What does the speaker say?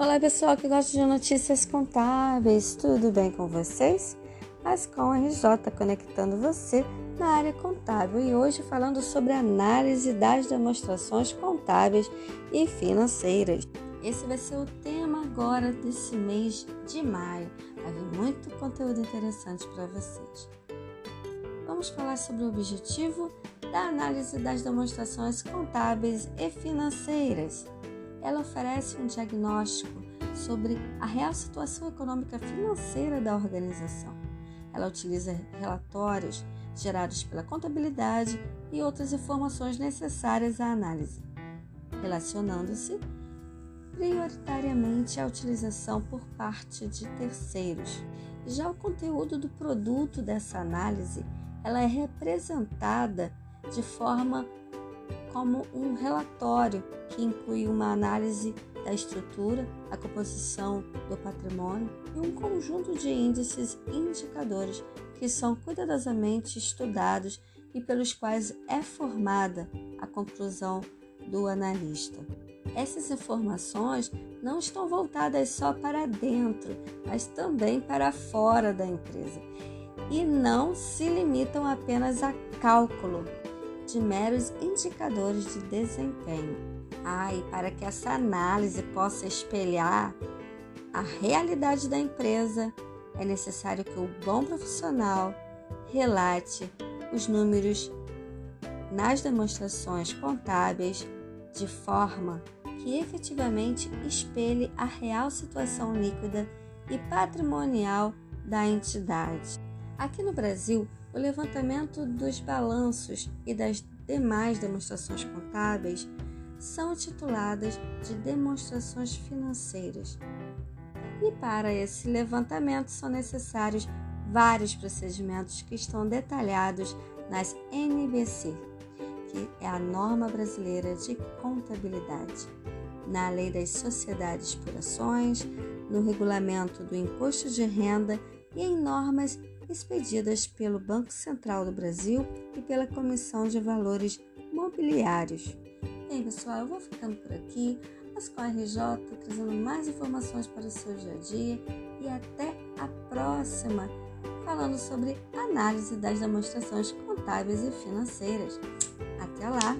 Olá pessoal que gosta de notícias contábeis, tudo bem com vocês? Ascom RJ conectando você na área contábil e hoje falando sobre análise das demonstrações contábeis e financeiras. Esse vai ser o tema agora desse mês de maio. Vai muito conteúdo interessante para vocês. Vamos falar sobre o objetivo da análise das demonstrações contábeis e financeiras ela oferece um diagnóstico sobre a real situação econômica financeira da organização. Ela utiliza relatórios gerados pela contabilidade e outras informações necessárias à análise, relacionando-se prioritariamente à utilização por parte de terceiros. Já o conteúdo do produto dessa análise, ela é representada de forma como um relatório que inclui uma análise da estrutura, a composição do patrimônio e um conjunto de índices e indicadores que são cuidadosamente estudados e pelos quais é formada a conclusão do analista. Essas informações não estão voltadas só para dentro, mas também para fora da empresa e não se limitam apenas a cálculo de meros indicadores de desempenho. Ah, e para que essa análise possa espelhar a realidade da empresa, é necessário que o bom profissional relate os números nas demonstrações contábeis de forma que efetivamente espelhe a real situação líquida e patrimonial da entidade. Aqui no Brasil, o levantamento dos balanços e das demais demonstrações contábeis são tituladas de demonstrações financeiras. E para esse levantamento são necessários vários procedimentos que estão detalhados nas NBC, que é a norma brasileira de contabilidade, na Lei das Sociedades por Ações, no regulamento do imposto de renda e em normas expedidas pelo Banco Central do Brasil e pela Comissão de Valores Mobiliários. Bem, pessoal, eu vou ficando por aqui. Ascom RJ trazendo mais informações para o seu dia a dia e até a próxima, falando sobre análise das demonstrações contábeis e financeiras. Até lá!